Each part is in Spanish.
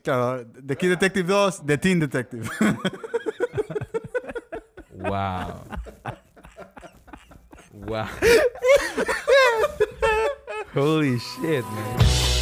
Claro, The Kid Detective 2, The Teen Detective. Wow. Wow. Holy shit, man.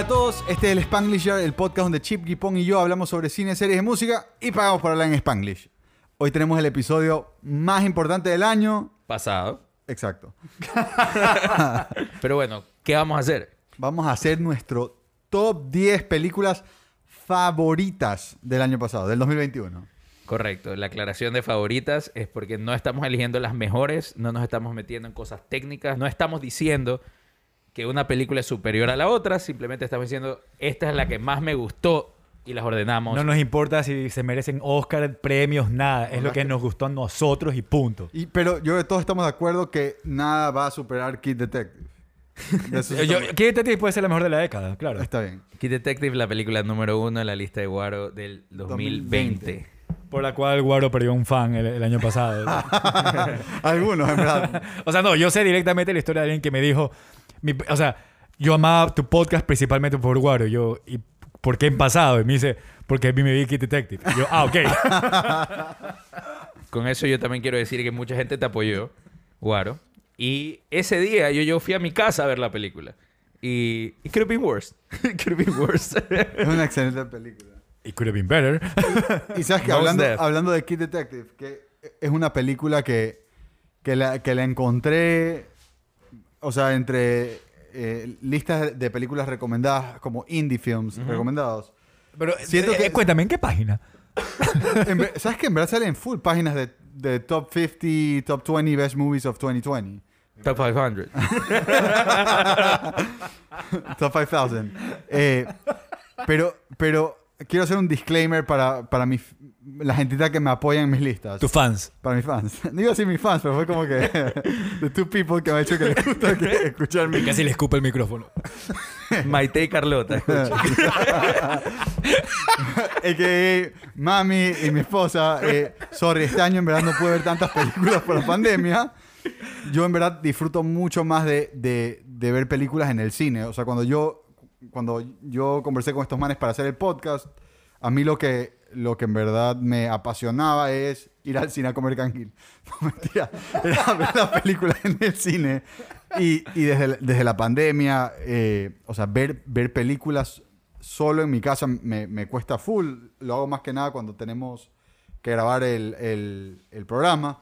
Hola a todos, este es el Spanglisher, el podcast donde Chip, Gipong y yo hablamos sobre cine, series de música y pagamos por hablar en Spanglish. Hoy tenemos el episodio más importante del año. Pasado. Exacto. Pero bueno, ¿qué vamos a hacer? Vamos a hacer nuestro top 10 películas favoritas del año pasado, del 2021. Correcto. La aclaración de favoritas es porque no estamos eligiendo las mejores, no nos estamos metiendo en cosas técnicas, no estamos diciendo que una película es superior a la otra, simplemente estamos diciendo esta es la que más me gustó y las ordenamos. No nos importa si se merecen Oscar, premios, nada. Es lo que nos gustó a nosotros y punto. Y, pero yo de todos estamos de acuerdo que nada va a superar Kid Detective. De Yo, Kid Detective puede ser la mejor de la década, claro. Está bien. Kid Detective, la película número uno en la lista de Guaro del 2020. Por la cual Guaro perdió un fan el, el año pasado. Algunos, en verdad. o sea, no, yo sé directamente la historia de alguien que me dijo... mi- o sea, yo amaba tu podcast principalmente por Guaro. Yo, ¿y por qué en pasado? Y me dice, porque a mí me vi Kid Detective. Y yo, ah, ok. Con eso yo también quiero decir que mucha gente te apoyó, Guaro. Y ese día yo, yo fui a mi casa a ver la película. Y it could have been worse. it could have been worse. Es una excelente película. It could have been better. Y sabes que hablando, hablando de Kid Detective, que es una película que, que, la, que la encontré, o sea, entre eh, listas de películas recomendadas como indie films recomendados. Pero, Siento eh, que- eh, cuéntame, ¿en qué página? En ¿Sabes que en verdad salen full páginas de, de top 50, top 20 best movies of 2020? Top 500. Top 5000. Eh, pero, pero quiero hacer un disclaimer para, para mi, la gentita que me apoya en mis listas. Tus fans. Para mis fans. No iba a decir mis fans, pero fue como que the two people que me ha dicho que les gusta que- escuchar mi Casi le escupe el micrófono. Maite y Carlota. que mami y mi esposa, eh, sorry, este año en verdad no pude ver tantas películas por la pandemia. Yo en verdad disfruto mucho más de, de- de ver películas en el cine. O sea, cuando yo, cuando yo conversé con estos manes para hacer el podcast, a mí lo que, lo que en verdad me apasionaba es ir al cine a comer canguil. No, mentira. Era ver las películas en el cine. Y, y desde, desde la pandemia, eh, o sea, ver, ver películas solo en mi casa me, me cuesta full. Lo hago más que nada cuando tenemos que grabar el, el- el programa.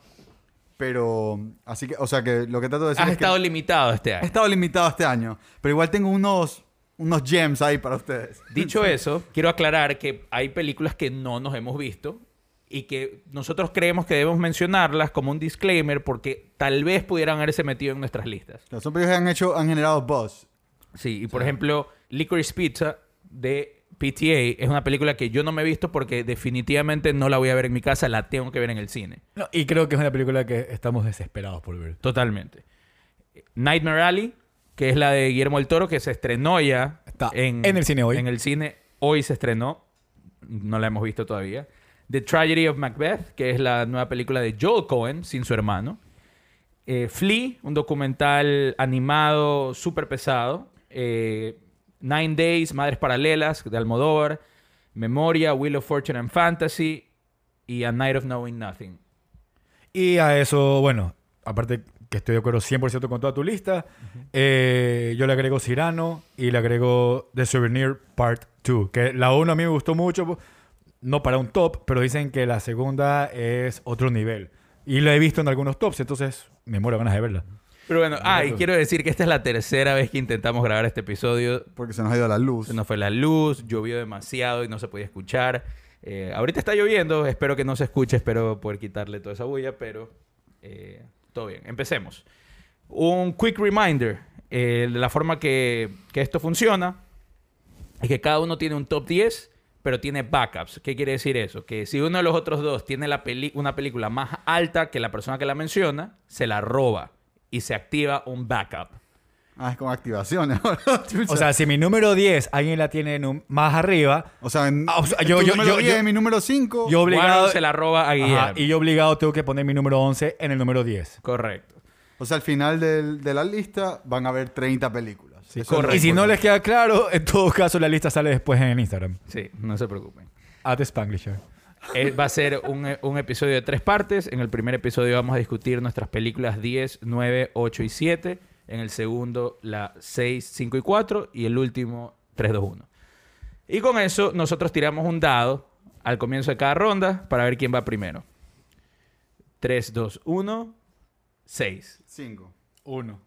Pero, así que, o sea, que lo que trato de decir Has es que estado limitado este he año. estado limitado este año. Pero igual tengo unos, unos gems ahí para ustedes. Dicho eso, quiero aclarar que hay películas que no nos hemos visto y que nosotros creemos que debemos mencionarlas como un disclaimer porque tal vez pudieran haberse metido en nuestras listas. Los películas que han hecho, han generado buzz. Sí, y por ejemplo, Licorice Pizza de PTA es una película que yo no me he visto porque definitivamente no la voy a ver en mi casa, la tengo que ver en el cine. No, y creo que es una película que estamos desesperados por ver. Totalmente. Nightmare Alley, que es la de Guillermo del Toro, que se estrenó ya Está en el cine hoy. En el cine hoy se estrenó. No la hemos visto todavía. The Tragedy of Macbeth, que es la nueva película de Joel Cohen, sin su hermano. Eh, Flea, un documental animado súper pesado. Eh, Nine Days, Madres Paralelas, de Almodóvar. Memoria, Wheel of Fortune and Fantasy. Y A Night of Knowing Nothing. Y a eso, bueno, aparte que estoy de acuerdo 100% con toda tu lista, eh, yo le agrego Cyrano y le agrego The Souvenir Part 2, que la 1 a mí me gustó mucho, no para un top, pero dicen que la segunda es otro nivel. Y la he visto en algunos tops, entonces me muero ganas de verla. Pero bueno, ah, y quiero decir que esta es la tercera vez que intentamos grabar este episodio. Porque se nos ha ido la luz. Se nos fue la luz, llovió demasiado y no se podía escuchar. Eh, ahorita está lloviendo, espero que no se escuche, espero poder quitarle toda esa bulla, pero eh, bien. Empecemos. Un quick reminder eh, de la forma que, que esto funciona es que cada uno tiene un top 10, pero tiene backups. ¿Qué quiere decir eso? Que si uno de los otros dos tiene la peli- una película más alta que la persona que la menciona, se la roba y se activa un backup. Ah, es con activaciones ahora. O sea, si mi número 10 alguien la tiene más arriba, O sea, en, Ah, o sea, tu yo- yo- número yo- 10 yo- mi número 5. yo obligado... Se la roba a Guillermo. Ajá, y yo obligado tengo que poner mi número 11 en el número 10. Correcto. O sea, al final del- de la lista van a haber 30 películas. Sí, correcto. Y si no les queda claro, en todo caso la lista sale después en el Instagram. Sí, no se preocupen. At Spanglisher. Eh, va a ser un, eh, un episodio de tres partes. En el primer episodio vamos a discutir nuestras películas 10, 9, 8 y 7. En el segundo, la 6, 5 y 4. Y el último, 3, 2, 1. Y con eso, nosotros tiramos un dado al comienzo de cada ronda para ver quién va primero. 3, 2, 1, 6. 5. Uno.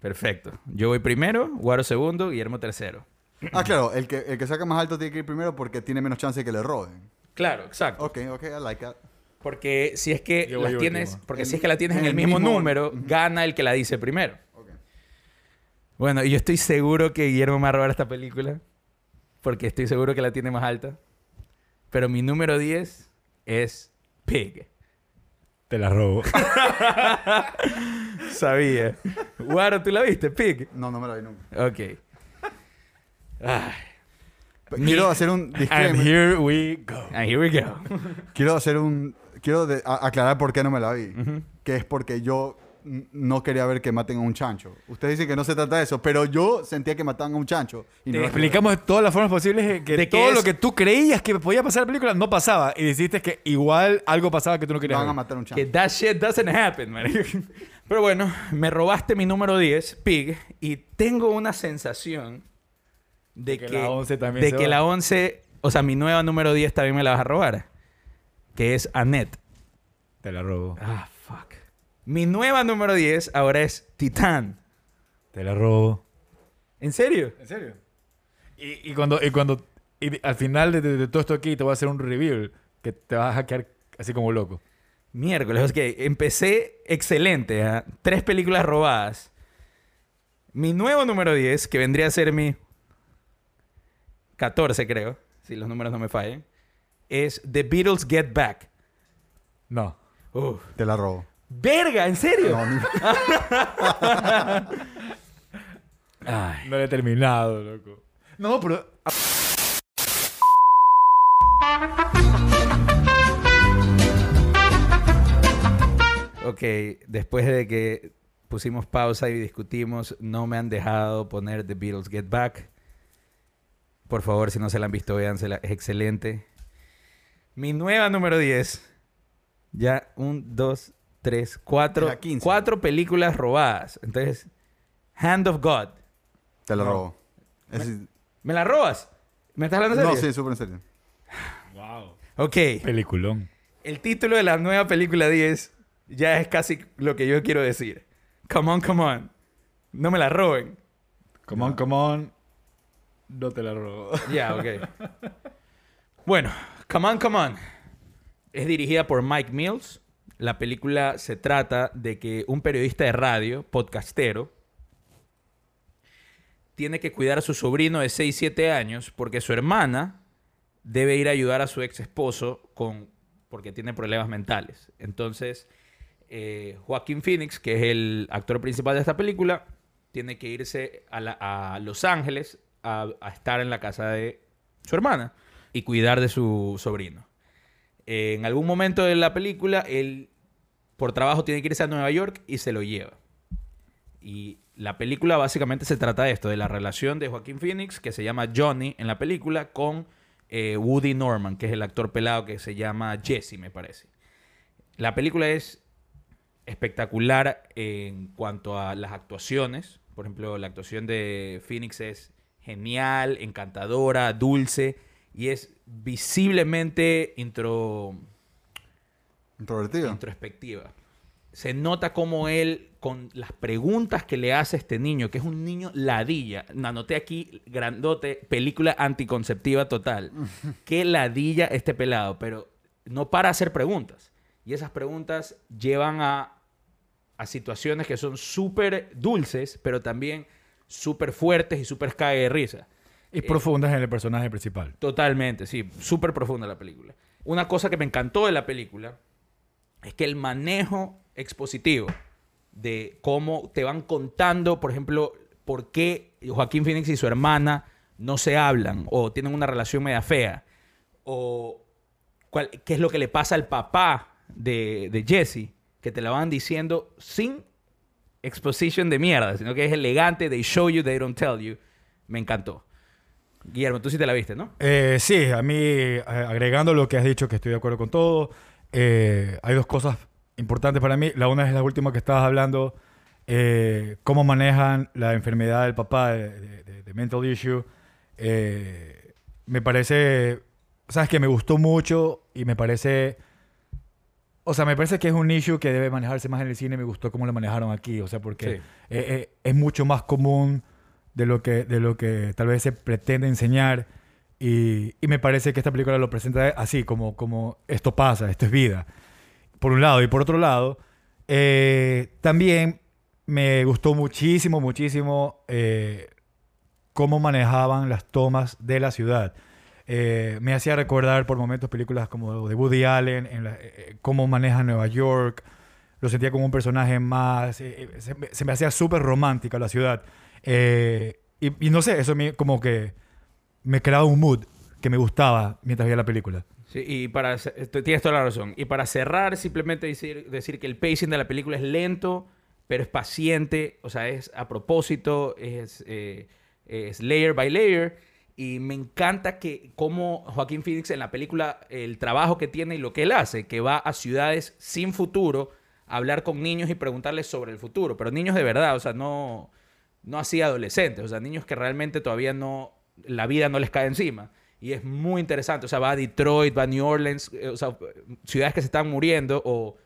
Perfecto. Yo voy primero, Guaro segundo, Guillermo tercero. Ah, claro, el que, el que saca más alto tiene que ir primero porque tiene menos chance de que le roben. Claro, exacto. Ok, ok, I like that. Porque si es que Yo voy las último. tienes, porque En- si es que la tienes en, en el el mismo, mismo- número, gana el que la dice primero. Bueno, y yo estoy seguro que Guillermo me va a robar esta película. Porque estoy seguro que la tiene más alta. Pero mi número 10 es Pig. Te la robo. Sabía. Guaro, ¿tú la viste? Pig. No, no me lo vi nunca. Ok. Ay, Quiero hacer un And disclaimer. here we go. and here we go. Quiero hacer un... Quiero de- aclarar por qué no me la vi. Que es porque yo no quería ver que maten a un chancho. Ustedes dicen que no se trata de eso, pero yo sentía que mataban a un chancho. Y Te no explicamos de todas las formas posibles de que De que todo es- lo que tú creías que podía pasar en la película no pasaba. Y dijiste que igual algo pasaba que tú no querías van a matar a un Que chancho. that shit doesn't happen, man. Pero bueno, me robaste mi número 10, Pig, y tengo una sensación de, De que que, la 11 también de se que va. la 11, o sea, mi nueva número 10 también me la vas a robar, que es Annette. Te la robo. Ah. Mi nueva número 10 ahora es Titán. Te la robo. ¿En serio? ¿En serio? Y, y cuando, y cuando y al final de, de- de todo esto aquí te voy a hacer un reveal que te vas a hackear así como loco. Miércoles, es que empecé excelente, ¿ah? tres películas robadas. Mi nuevo número 10, que vendría a ser mi 14, creo, si los números no me fallan, es The Beatles Get Back. No. Uf. Te la robo. ¡Verga! ¿En serio? No, Ay. No lo he terminado, loco. No, pero Ok, después de que pusimos pausa y discutimos, no me han dejado poner The Beatles Get Back. Por favor, si no se la han visto, véansela. Es excelente. Mi nueva número 10. Ya, un, dos, tres, cuatro. La 15. Cuatro películas robadas. Entonces, Hand of God. te la No. robo. Es- ¿Me la robas? ¿Me estás hablando en no, serio? sí, súper en serio. wow. Ok. Peliculón. El título de la nueva película 10 ya es casi lo que yo quiero decir. Come on, come on. No me la roben. Come on, come on. No te la robo. Ya, ok. Bueno, Come On, Come On. Es dirigida por Mike Mills. La película se trata de que un periodista de radio, podcastero, tiene que cuidar a su sobrino de 6, 7 años porque su hermana debe ir a ayudar a su ex esposo con, porque tiene problemas mentales. Entonces, eh, Joaquín Phoenix, que es el actor principal de esta película, tiene que irse a, Los Ángeles a, estar en la casa de su hermana y cuidar de su sobrino. En algún momento de la película, él por trabajo tiene que irse a Nueva York y se lo lleva. Y la película básicamente se trata de esto, de la relación de Joaquín Phoenix, que se llama Johnny en la película, con eh, Woody Norman, que es el actor pelado que se llama Jesse, me parece. La película es espectacular en cuanto a las actuaciones. Por ejemplo, la actuación de Phoenix es genial, encantadora, dulce y es visiblemente intro, Introvertido. introspectiva. Se nota como él, con las preguntas que le hace este niño, que es un niño ladilla, anoté aquí grandote, película anticonceptiva total. Qué ladilla este pelado, pero no para hacer preguntas. Y esas preguntas llevan a, a situaciones que son súper dulces, pero también súper fuertes y súper cague de risa. Y profundas en el personaje principal. Totalmente, sí, súper profunda la película. Una cosa que me encantó de la película es que el manejo expositivo de cómo te van contando, por ejemplo, por qué Joaquín Phoenix y su hermana no se hablan o tienen una relación media fea. O qué es lo que le pasa al papá de, de Jesse, que te la van diciendo sin exposition de mierda, sino que es elegante, they show you, they don't tell you. Me encantó. Guillermo, tú sí te la viste, ¿no? Eh, sí, a mí, eh, agregando lo que has dicho, que estoy de acuerdo con todo, eh, hay dos cosas importantes para mí. La una es la última que estabas hablando, eh, cómo manejan la enfermedad del papá de, de- de- mental issue. Eh, me parece, sabes que me gustó mucho y me parece, o sea, me parece que es un issue que debe manejarse más en el cine. Me gustó cómo lo manejaron aquí, o sea, porque Sí. eh, eh, es mucho más común de lo que, de lo que tal vez se pretende enseñar. Y, me parece que esta película lo presenta así, como, como esto pasa, esto es vida. Por un lado. Y por otro lado, eh, también me gustó muchísimo, muchísimo eh, cómo manejaban las tomas de la ciudad. Eh, me hacía recordar por momentos películas como de Woody Allen, en la- cómo maneja Nueva York. Lo sentía como un personaje más. se, me- hacía súper romántica la ciudad. Y, y no sé, eso me, como que me creaba un mood que me gustaba mientras veía la película. Sí, y para tienes toda la razón. Y para cerrar, simplemente decir, que el pacing de la película es lento, pero es paciente, o sea, es a propósito, es, eh, es layer by layer. Y me encanta que como Joaquín Phoenix en la película, el trabajo que tiene y lo que él hace, que va a ciudades sin futuro a hablar con niños y preguntarles sobre el futuro, pero niños de verdad, o sea, no, no así adolescentes, o sea, niños que realmente todavía no, la vida no les cae encima. Y es muy interesante, o sea, va a Detroit, va a New Orleans, eh, o sea, ciudades que se están muriendo o...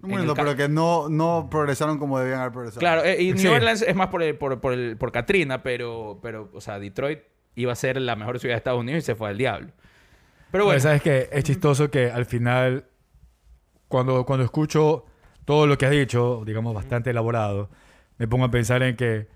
ca- pero que no, no progresaron como debían haber progresado. Claro, eh, y New Sí. Orleans es más por, el- por, por, el- por Katrina, pero, pero, o sea, Detroit iba a ser la mejor ciudad de Estados Unidos y se fue al diablo. Pero bueno, Pero sabes que es chistoso que al final, cuando, cuando escucho todo lo que has dicho, digamos bastante elaborado, me pongo a pensar en que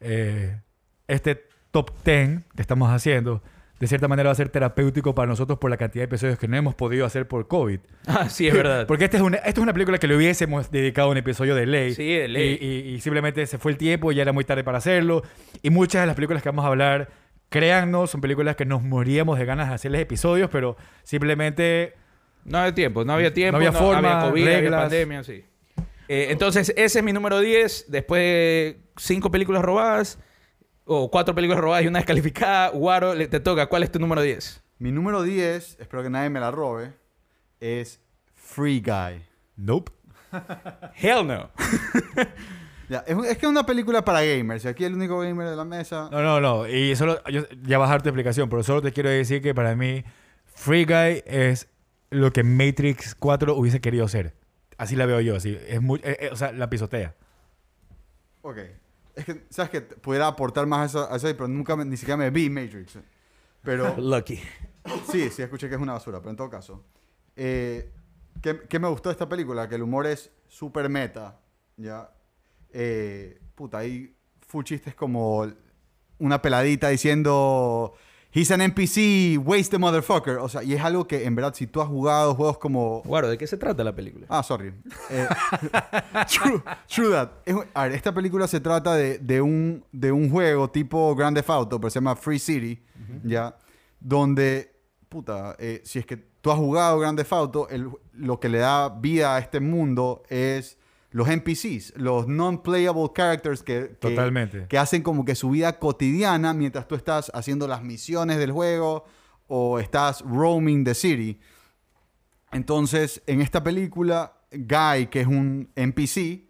eh, este top 10 que estamos haciendo, de cierta manera va a ser terapéutico para nosotros por la cantidad de episodios que no hemos podido hacer por COVID. ah, sí, es verdad. Porque esta es, una, esto es una película que le hubiésemos dedicado un episodio de ley. Sí, de ley. Y, y- y simplemente se fue el tiempo y ya era muy tarde para hacerlo. Y muchas de las películas que vamos a hablar, créannos, son películas que nos moríamos de ganas de hacerles episodios, pero simplemente... No había tiempo, no había tiempo, había forma, había COVID, había reglas. pandemia, sí. Eh, entonces, ese es mi número 10. Después de cinco películas robadas, o cuatro películas robadas y una descalificada, Guaro, le- te toca. ¿Cuál es tu número 10? Mi número 10, espero que nadie me la robe, es Free Guy. Nope. Hell no. Ya, es, es que es una película para gamers. Y aquí el único gamer de la mesa. No, no, no. Y solo... yo- ya vas a dar tu explicación, pero solo te quiero decir que para mí Free Guy es lo que Matrix 4 hubiese querido ser. Así la veo yo, así. Es muy, eh, eh, o sea, la pisotea. Ok. Es que, ¿sabes que Pudiera aportar más a eso, a eso, pero nunca me- ni siquiera me vi Matrix. Pero Lucky. sí, sí, escuché que es una basura, pero en todo caso. Eh, ¿qué, qué me gustó de esta película? Que el humor es súper meta. ¿Ya? Eh, puta, hay full chistes como una peladita diciendo. He's an NPC, waste the motherfucker. O sea, y es algo que en verdad, si tú has jugado juegos como Guaro, ¿de qué se trata la película? Ah, sorry. Eh, true, true that. Es a ver, esta película se trata de, de un, de un juego tipo Grand Theft Auto, pero se llama Free City, ¿ya? Donde, puta, eh, si es que tú has jugado Grand Theft Auto, el- lo que le da vida a este mundo es los NPCs, los non-playable characters que, que- Totalmente. que hacen como que su vida cotidiana mientras tú estás haciendo las misiones del juego o estás roaming the city. Entonces, en esta película, Guy, que es un NPC,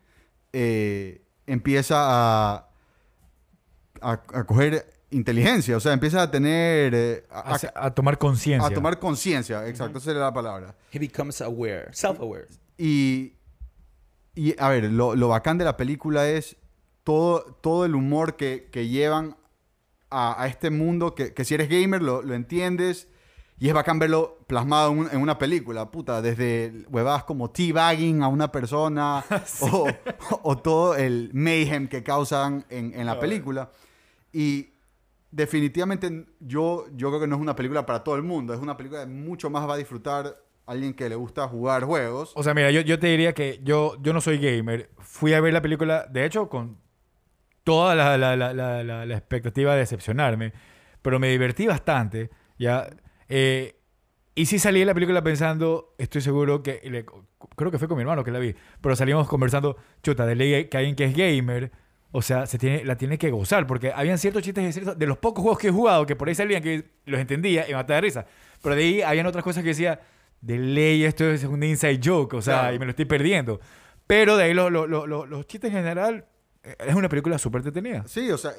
eh, empieza a, a, a coger inteligencia, o sea, empieza a tener... eh, a, A, a tomar conciencia. a tomar conciencia, exacto, esa era la palabra. He becomes aware, self-aware. Y, y a ver, lo, lo bacán de la película es todo, todo el humor que, que llevan a, a este mundo que, que si eres gamer lo, lo entiendes y es bacán verlo plasmado en, un- en una película, puta, desde huevadas como teabagging a una persona o, o todo el mayhem que causan en, en la película. Y definitivamente yo, yo creo que no es una película para todo el mundo, es una película que mucho más va a disfrutar alguien que le gusta jugar juegos. O sea, mira, yo, yo te diría que yo, yo no soy gamer. Fui a ver la película, de hecho, con toda la, la- la- la- expectativa de decepcionarme, pero me divertí bastante, ya. eh, y sí salí de la película pensando, estoy seguro que, le- creo que fue con mi hermano que la vi, pero salimos conversando, chuta, de ley que alguien que es gamer, o sea, se tiene, la tiene que gozar, porque habían ciertos chistes ciertos- de los pocos juegos que he jugado que por ahí salían que los entendía y me mataba de risa, pero de ahí habían otras cosas que decía, de ley esto es un inside joke, o sea, Claro. y me lo estoy perdiendo. Pero de ahí lo- lo- lo- lo- los chistes en general, eh, es una película súper entretenida. Sí, o sea,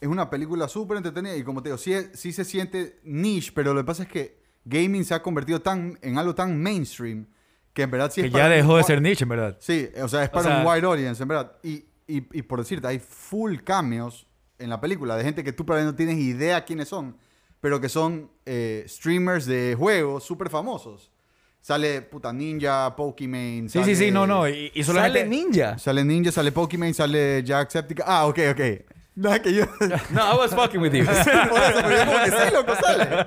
es una película súper entretenida y como te digo, sí, sí se siente niche, pero lo que pasa es que gaming se ha convertido tan, en algo tan mainstream que en verdad sí que es ya para dejó de ser niche, en verdad. Sí, o sea, es para sea- un wide audience, en verdad. Y, y, y por decirte, hay full cameos en la película de gente que tú probablemente no tienes idea quiénes son, pero que son eh, streamers de juegos súper famosos. Sale puta Ninja, Pokimane. Sí, sí, sí, no, no. Y, y solamente... Sale Ninja. Sale Ninja, sale Pokimane, sale Jacksepticeye. Ah, ok, ok. No, que yo. No, I was fucking with you. Por eso, pero yo como que sí, loco, sale.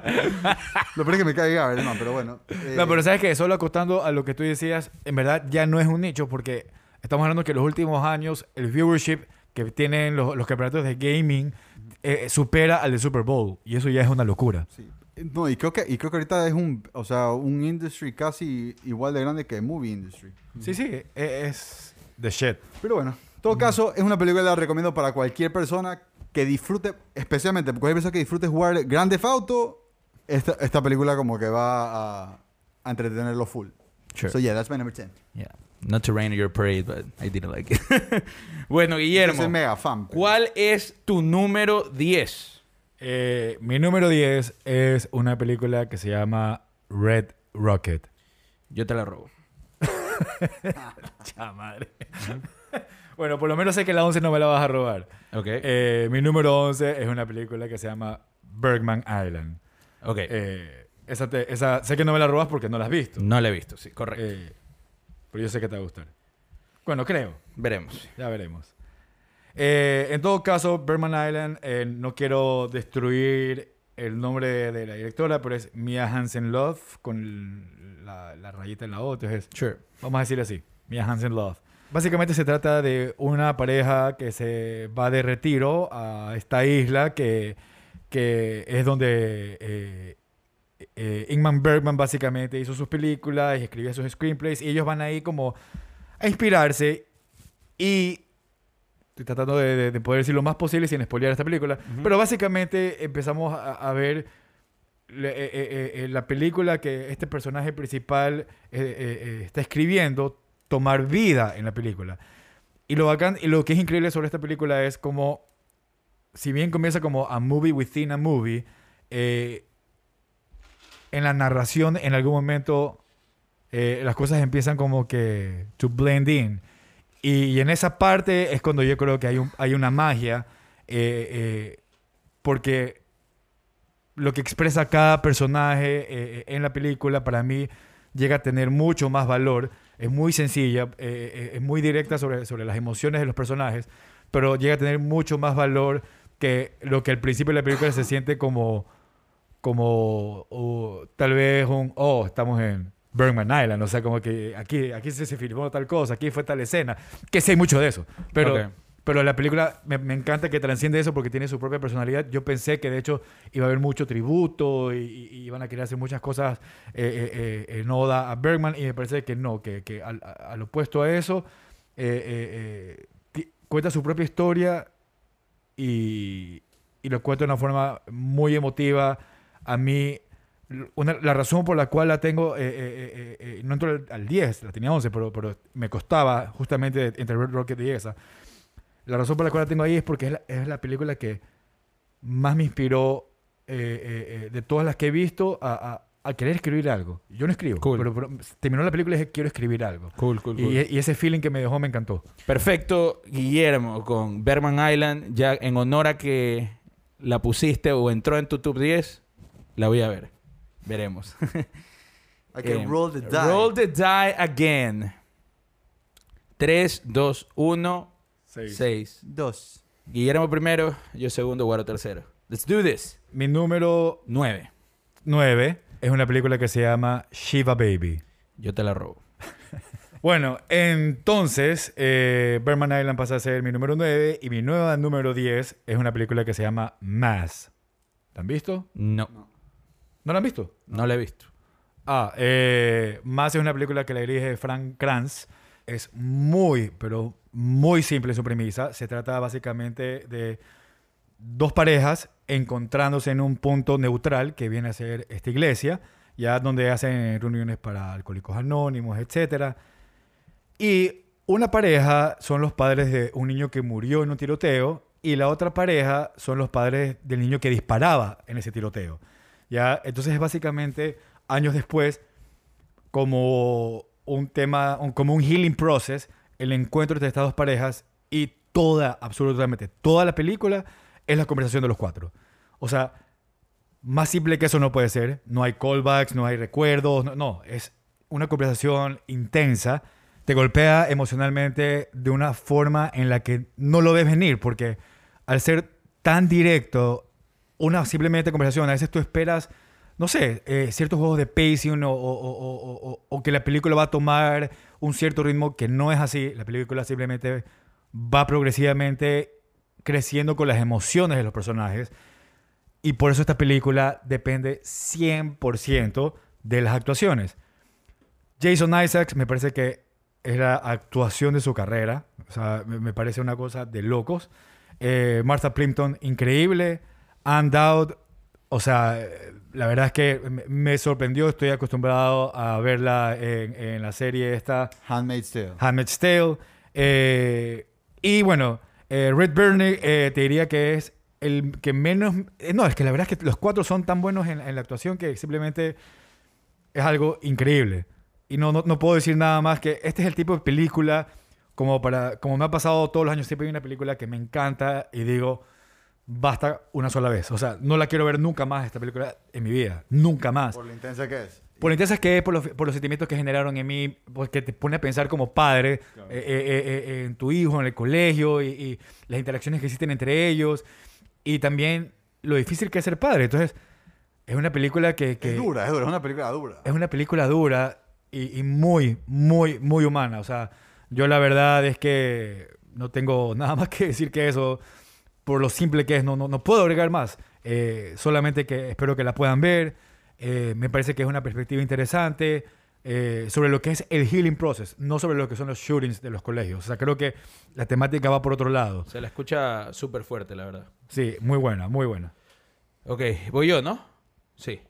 Lo peor es que me cae Gaber, no, pero bueno. eh, No, pero sabes que solo acostando a lo que tú decías, en verdad ya no es un nicho porque estamos hablando que en los últimos años el viewership que tienen los, los campeonatos de gaming eh, supera al de Super Bowl y eso ya es una locura. sí. No, y creo, que, y creo que ahorita es un, o sea, un industry casi igual de grande que el movie industry. Sí, sí, e- es the shit. Pero bueno, en todo caso, es una película que la recomiendo para cualquier persona que disfrute, especialmente cualquier persona que disfrute jugar Grand Theft Auto, esta, esta película como que va a, a entretenerlo full. Sure. So yeah, that's my number 10. Yeah. Not to rain on your parade, but I didn't like it. bueno, Yo soy Guillermo, mega fan. pero- ¿cuál es tu número 10? Eh, mi número 10 es una película que se llama Red Rocket. Yo te la robo. madre. bueno, por lo menos sé que la 11 no me la vas a robar. Ok. Eh, mi número 11 es una película que se llama Bergman Island. ok. Eh, esa, te- esa sé que no me la robas porque no la has visto. no la he visto, sí, correcto. Eh, pero yo sé que te va a gustar. Bueno, creo. Veremos. Ya veremos. Eh, en todo caso, Bergman Island, eh, no quiero destruir el nombre de, de la directora, pero es Mia Hansen Love con la, la rayita en la O. Entonces, Sure. Vamos a decir así, Mia Hansen Love. Básicamente se trata de una pareja que se va de retiro a esta isla que, que es donde eh, eh, Ingmar Bergman básicamente hizo sus películas y escribía sus screenplays y ellos van ahí como a inspirarse y estoy tratando de, de- de poder decir lo más posible sin spoilear esta película, pero básicamente empezamos a, a ver le- eh, eh, eh, la película que este personaje principal eh, eh, eh, está escribiendo tomar vida en la película. Y lo, bacán, y lo que es increíble sobre esta película es como, si bien comienza como a movie within a movie, eh, en la narración en algún momento eh, las cosas empiezan como que to blend in. Y, en esa parte es cuando yo creo que hay, un- una magia, eh, eh, porque lo que expresa cada personaje eh, en la película para mí llega a tener mucho más valor. Es muy sencilla, eh, es muy directa sobre, sobre las emociones de los personajes, pero llega a tener mucho más valor que lo que al principio de la película se siente como, como o tal vez un, oh, estamos en Bergman Island, o sea, como que aquí, aquí se, se filmó tal cosa, aquí fue tal escena, que sé mucho de eso, pero... Pero la película me, me encanta que transciende eso porque tiene su propia personalidad. Yo pensé que de hecho iba a haber mucho tributo y, iban a querer hacer muchas cosas eh, eh, eh, en oda a Bergman y me parece que no, que, que al, opuesto a eso, eh, cuenta su propia historia y, y lo cuenta de una forma muy emotiva. A mí, una- la razón por la cual la tengo, eh, eh, eh, eh, no entro al, al 10, la tenía 11, pero, pero me costaba justamente entre Red Rocket y esa. La razón por la cual la tengo ahí es porque es la, es la película que más me inspiró eh, eh, eh, de todas las que he visto a, a- a querer escribir algo. Yo no escribo, Cool. pero, pero terminó la película y dije, quiero escribir algo. Cool, cool, Y, y ese feeling que me dejó me encantó. Perfecto, Guillermo, con Berman Island, ya en honor a que la pusiste o entró en tu top 10, la voy a ver. Veremos. Hay que Eh, roll the die. Roll the die again. 3, 2, 1, 6. Dos. Guillermo primero, yo segundo, Guaro tercero. Let's do this. Mi número 9. 9 es una película que se llama Shiva Baby. Yo te la robo. Bueno, entonces, eh, Berman Island pasa a ser mi número 9 y mi nueva número 10 es una película que se llama Mass. ¿La han visto? No, ¿No la han visto? no la he visto. Ah, eh, Mass es una película que la dirige Frank Kranz. Es muy, pero muy simple su premisa. Se trata básicamente de dos parejas encontrándose en un punto neutral que viene a ser esta iglesia, ya donde hacen reuniones para alcohólicos anónimos, etcétera. Y una pareja son los padres de un niño que murió en un tiroteo y la otra pareja son los padres del niño que disparaba en ese tiroteo. Ya, entonces es básicamente años después como un tema, un- como un healing process, el encuentro entre estas dos parejas y toda, absolutamente toda la película es la conversación de los cuatro. O sea, más simple que eso no puede ser. No hay callbacks, no hay recuerdos, no, no, es una conversación intensa. Te golpea emocionalmente de una forma en la que no lo ves venir, porque al ser tan directo, una simplemente conversación, a veces tú esperas, no sé, eh, ciertos juegos de pacing o, o- o- o- que la película va a tomar un cierto ritmo que no es así. La película simplemente va progresivamente creciendo con las emociones de los personajes. Y por eso esta película depende 100% de las actuaciones. Jason Isaacs me parece que es la actuación de su carrera. O sea, me, me parece una cosa de locos. Eh, Martha Plimpton, increíble. Ann Dowd, o sea, la verdad es que me, sorprendió. Estoy acostumbrado a verla en, en la serie esta, Handmaid's Tale. Handmaid's Tale. Eh, y bueno, eh, Red Burney eh, te diría que es el que menos... eh, no, es que la verdad es que los cuatro son tan buenos en, en la actuación que simplemente es algo increíble. Y no, no, no puedo decir nada más que este es el tipo de película, como, para, como me ha pasado todos los años, siempre hay una película que me encanta y digo, basta una sola vez. O sea, no la quiero ver nunca más esta película en mi vida. Nunca más. Por lo intensa que es. Por lo intensa que es, por los, por los sentimientos que generaron en mí, porque te pone a pensar como padre Claro. eh, eh, eh, eh, en tu hijo, en el colegio y, y las interacciones que existen entre ellos y también lo difícil que es ser padre. Entonces, es una película que... que Es dura, es dura, es una película dura. es una película dura y, y muy, muy, muy humana. O sea, yo la verdad es que no tengo nada más que decir que eso, por lo simple que es, no, no, no puedo agregar más. Eh, solamente que espero que la puedan ver. Eh, me parece que es una perspectiva interesante eh, sobre lo que es el healing process, no sobre lo que son los shootings de los colegios. O sea, creo que la temática va por otro lado. Se la escucha súper fuerte, la verdad. Sí, muy buena, muy buena. Ok, voy yo, ¿no? Sí.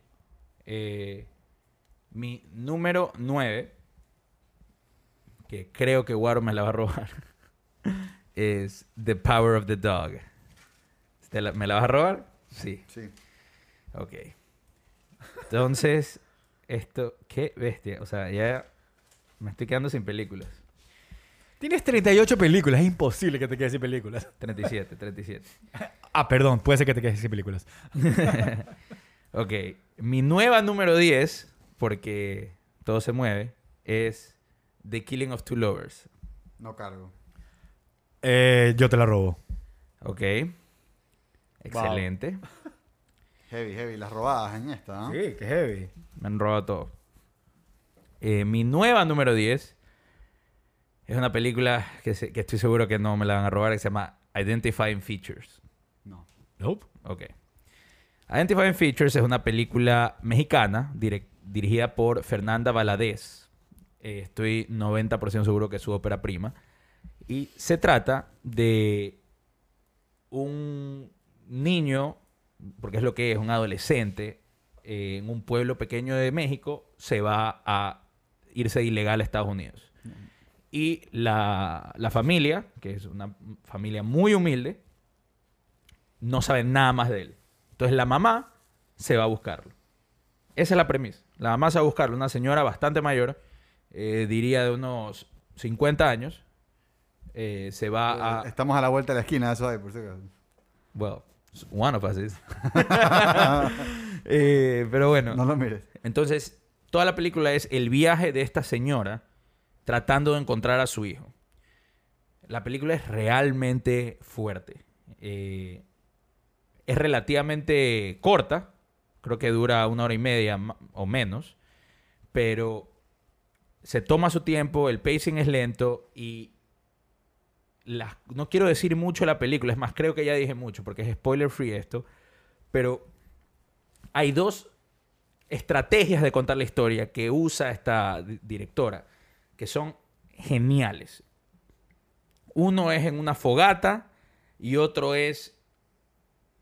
Mi número 9, que creo que Waro me la va a robar, es The Power of the Dog. ¿Te la- ¿Me la vas a robar? Sí. Sí. Ok. Entonces, esto, qué bestia. O sea, ya me estoy quedando sin películas. Tienes 38 películas, es imposible que te quedes sin películas. 37, 37. Ah, perdón, puede ser que te quedes sin películas. Ok, mi nueva número 10, porque todo se mueve, es The Killing of Two Lovers. No cargo. Eh, yo te la robo. Ok. Excelente. Heavy, heavy. Las robadas en esta, ¿no? Sí, qué heavy. Me han robado todo. Eh, mi nueva número 10 es una película que, se- que estoy seguro que no me la van a robar, que se llama Identifying Features. No. Nope. Ok. Identifying Features es una película mexicana dirigida por Fernanda Valadez. Eh, estoy 90% seguro que es su ópera prima. Y se trata de un niño, porque es lo que es, un adolescente, eh, en un pueblo pequeño de México, se va a irse ilegal a Estados Unidos. Y la, la familia, que es una familia muy humilde, no sabe nada más de él. Entonces la mamá se va a buscarlo. Esa es la premisa. La mamá se va a buscarlo, una señora bastante mayor, eh, diría de unos 50 años, eh, se va a... Estamos a la vuelta de la esquina, eso hay, por si acaso. Well, one of us is. Eh, pero bueno, No lo mires. entonces toda la película es el viaje de esta señora tratando de encontrar a su hijo. La película es realmente fuerte. Eh, es relativamente corta. Creo que dura una hora y media o menos. Pero se toma su tiempo, el pacing es lento y las- no quiero decir mucho la película, es más, creo que ya dije mucho porque es spoiler free esto, pero hay dos estrategias de contar la historia que usa esta di- directora que son geniales. Uno es en una fogata y otro es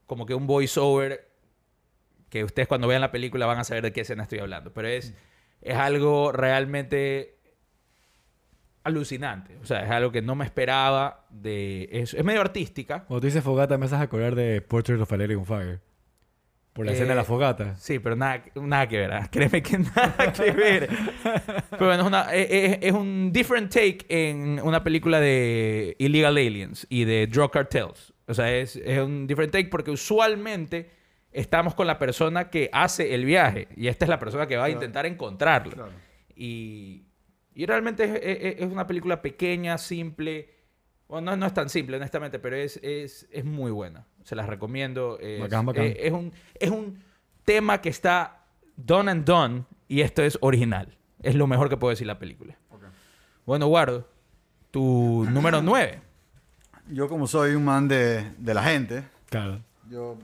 como que un voiceover que ustedes cuando vean la película van a saber de qué escena estoy hablando. Pero es, es algo realmente alucinante. O sea, es algo que no me esperaba de... Es, es medio artística. Cuando tú dices fogata, me haces acordar de Portrait of a Lady on Fire. Por la Eh, escena de la fogata. Sí, pero nada, nada que ver. ah. Créeme que nada que ver. pero bueno, es, una- es- es- es un different take en una película de Illegal Aliens y de Drug Cartels. O sea, es, es un different take porque usualmente estamos con la persona que hace el viaje y esta es la persona que va a intentar encontrarlo. Claro. Y Y, realmente es, es- es una película pequeña, simple. Bueno, no, no es tan simple, honestamente, pero es, es, es muy buena. Se las recomiendo. Es, Bacán, bacán. Es, es un, es un tema que está done and done y esto es original. Es lo mejor que puedo decir la película. Bueno, Guardo, tu número 9. Yo como soy un man de, de la gente, Claro. yo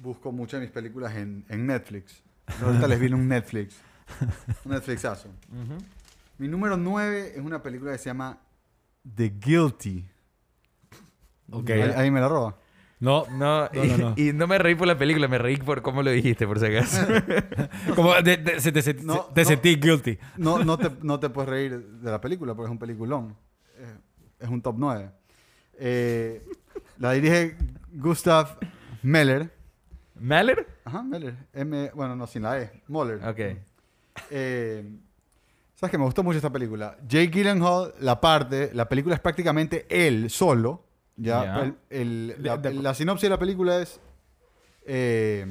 busco muchas de mis películas en, en Netflix. Ahorita les viene un Netflix. Un Netflixazo. Mi número 9 es una película que se llama The Guilty. Ok. Ahí, ahí me la roba. No, No, No, y, no, no. y no me reí por la película, me reí por cómo lo dijiste, por si acaso. como de- de- se te, se- No, te no. sentí guilty. No, no, te, no te puedes reír de la película porque es un peliculón. Eh, Es un top 9. Eh, la dirige Gustav Meller. ¿Mahler? Ajá, Meller. M, bueno, no, sin la E. Moller. Ok. Eh, ¿Sabes que Me gustó mucho esta película. Jake Gyllenhaal, la parte, la película es prácticamente él solo. Ya. El- el- la, De- de- la sinopsis de la película es... eh,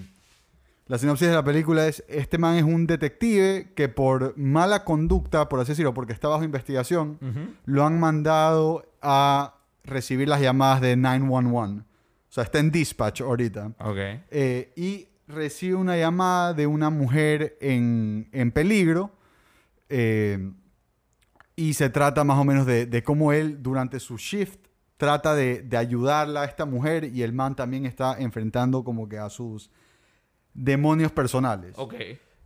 la sinopsis de la película es, este man es un detective que por mala conducta, por así decirlo, porque está bajo investigación, lo han mandado a recibir las llamadas de 911. O sea, está en dispatch ahorita. Ok. Eh, y recibe una llamada de una mujer en, en peligro. Eh, y se trata más o menos de, de cómo él, durante su shift, trata de, de ayudarla a esta mujer. Y el man también está enfrentando como que a sus demonios personales. Ok.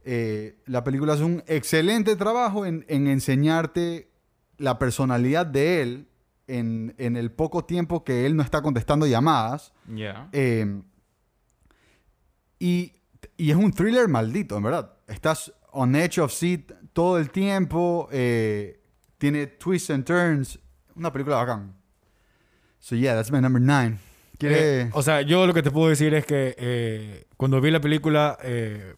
Eh, la película hace un excelente trabajo en, en enseñarte la personalidad de él en, en el poco tiempo que él no está contestando llamadas. Ya. Eh, y, y es un thriller maldito, en verdad. Estás on edge of seat todo el tiempo. eh, tiene twists and turns. Una película bacán. So yeah, that's my number nine. Eh, o sea, yo lo que te puedo decir es que eh, cuando vi la película eh,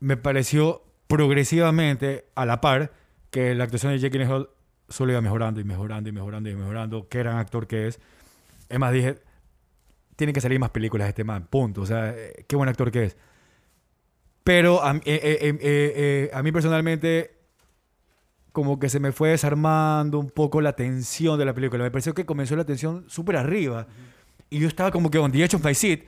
me pareció progresivamente a la par que la actuación de Jake Gyllenhaal solo iba mejorando y mejorando y mejorando y mejorando. Qué gran actor que es. Es más, dije, tienen que salir más películas de este man, punto. O sea, eh, qué buen actor que es. Pero a, mí- eh, eh, eh, eh, eh, a mí personalmente como que se me fue desarmando un poco la tensión de la película. Me pareció que comenzó la tensión súper arriba. Y yo estaba como que on the edge of my seat.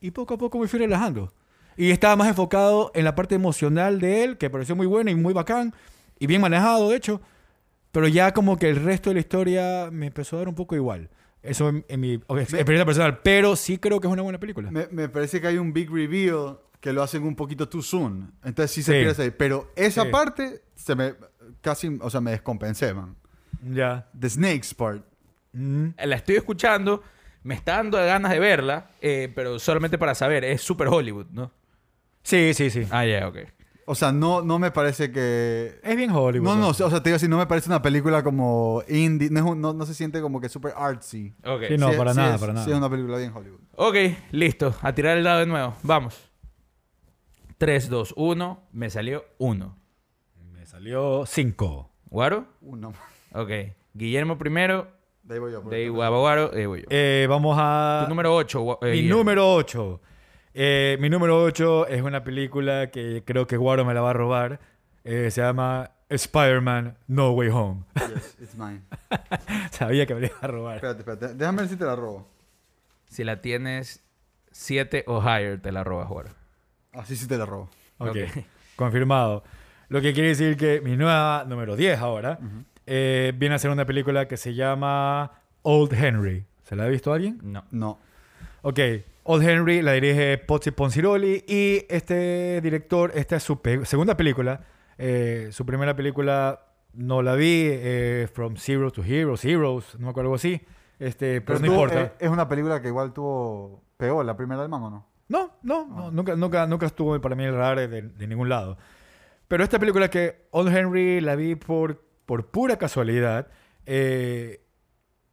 Y poco a poco me fui relajando. Y estaba más enfocado en la parte emocional de él, que pareció muy buena y muy bacán. Y bien manejado, de hecho. Pero ya como que el resto de la historia me empezó a dar un poco igual. Eso en, en mi experiencia personal. Pero sí creo que es una buena película. Me, me parece que hay un big reveal que lo hacen un poquito too soon. Entonces sí se Sí. pierde ahí. Pero esa Sí. parte se me casi, o sea, me descompensé, man. Ya. The Snakes part. Mm. La estoy escuchando, me está dando ganas de verla, eh, pero solamente para saber, es super Hollywood, ¿no? Sí, sí, sí. Ah, ya, ok. O sea, no, no me parece que... Es bien Hollywood. No, no, o sea, te digo así, no me parece una película como indie, no, no, no se siente como que super artsy. Ok. Sí, no, Sí, para sí nada, es- para nada. Sí, es una película bien Hollywood. Ok, listo. A tirar el dado de nuevo. Vamos. 3, 2, 1. Me salió 1. Me salió 5. ¿Guaro? Uno. Ok. Guillermo primero. De ahí voy yo. por De ahí ejemplo. Guabo Guaro. De ahí voy yo. Eh, vamos a... tu número 8. mi número 8. mi número 8 es una película que creo que Guaro me la va a robar. Eh, se llama Spider-Man No Way Home. Yes, it's mine. Sabía que me la iba a robar. Espérate, espérate. Déjame ver si te la robo. Si la tienes 7 o higher, te la robas, Guaro. Así sí te la robo. Ok. Ok. Confirmado. Lo que quiere decir que mi nueva número 10 ahora eh, viene a ser una película que se llama Old Henry. ¿Se la ha visto alguien? No. No. Ok, Old Henry la dirige Pozzi Ponsiroli y este director, esta es su segunda película. Eh, su primera película no la vi, eh, From Zero to Heroes, Heroes, no me acuerdo algo así. Este, pero, no tú, importa. eh, es una película que igual tuvo... Pegó la primera del man, ¿o no? No, no, no, nunca, nunca, nunca estuvo para mí el radar de, de ningún lado. Pero esta película que Old Henry la vi por, por pura casualidad eh,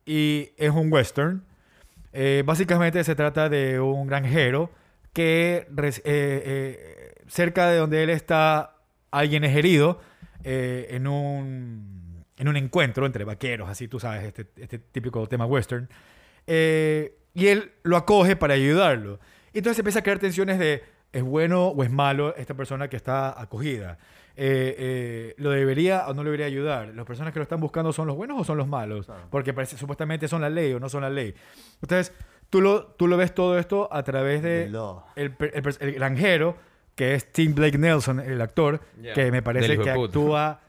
y es un western. Eh, básicamente se trata de un granjero que eh, eh, cerca de donde él está alguien es herido eh, en, un, en un encuentro entre vaqueros, así tú sabes, este, este típico tema western. Eh, y él lo acoge para ayudarlo. Y entonces empieza a crear tensiones de ¿es bueno o es malo esta persona que está acogida? Eh, eh, ¿Lo debería o no lo debería ayudar? ¿Las personas que lo están buscando son los buenos o son los malos? Claro. Porque parece, supuestamente son la ley o no son la ley. Entonces, tú lo, tú lo ves todo esto a través de el, el el granjero, que es Tim Blake Nelson, el actor, que me parece que actúa,